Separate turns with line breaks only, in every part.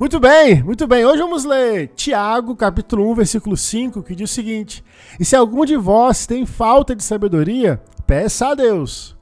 Muito bem, muito bem. Hoje vamos ler Tiago, capítulo 1, versículo 5, que diz o seguinte: E se algum de vós tem falta de sabedoria, peça a Deus,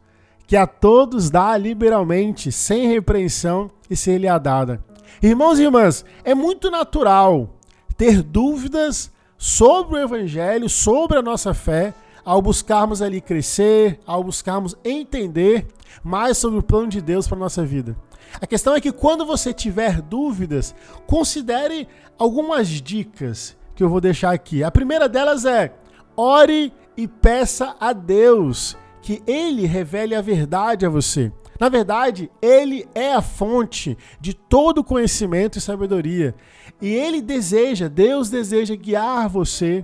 que a todos dá liberalmente, sem repreensão, e ser lhe dada. Irmãos e irmãs, é muito natural ter dúvidas sobre o evangelho, sobre a nossa fé, ao buscarmos ali crescer, ao buscarmos entender mais sobre o plano de Deus para nossa vida. A questão é que quando você tiver dúvidas, considere algumas dicas que eu vou deixar aqui. A primeira delas é: ore e peça a Deus que ele revele a verdade a você. Na verdade, ele é a fonte de todo conhecimento e sabedoria. E ele deseja, Deus deseja guiar você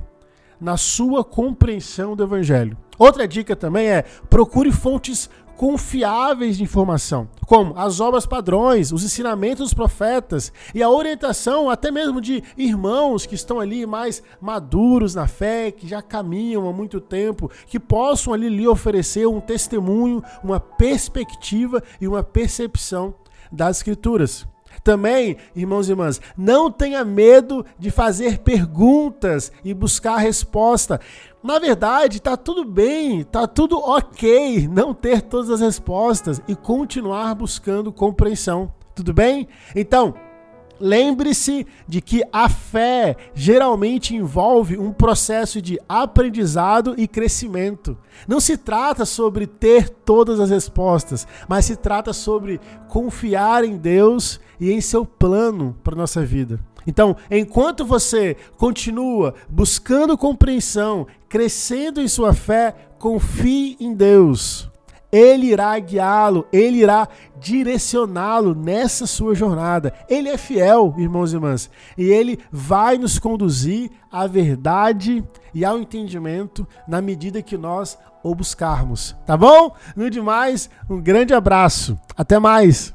na sua compreensão do evangelho. Outra dica também é: procure fontes confiáveis de informação, como as obras padrões, os ensinamentos dos profetas e a orientação até mesmo de irmãos que estão ali mais maduros na fé, que já caminham há muito tempo, que possam ali lhe oferecer um testemunho, uma perspectiva e uma percepção das escrituras. Também, irmãos e irmãs, não tenha medo de fazer perguntas e buscar resposta. Na verdade, tá tudo bem, tá tudo ok não ter todas as respostas e continuar buscando compreensão. Tudo bem? Então, Lembre-se de que a fé geralmente envolve um processo de aprendizado e crescimento. Não se trata sobre ter todas as respostas, mas se trata sobre confiar em Deus e em seu plano para nossa vida. Então, enquanto você continua buscando compreensão, crescendo em sua fé, confie em Deus. Ele irá guiá-lo, ele irá direcioná-lo nessa sua jornada. Ele é fiel, irmãos e irmãs, e ele vai nos conduzir à verdade e ao entendimento na medida que nós o buscarmos. Tá bom? No demais, um grande abraço. Até mais.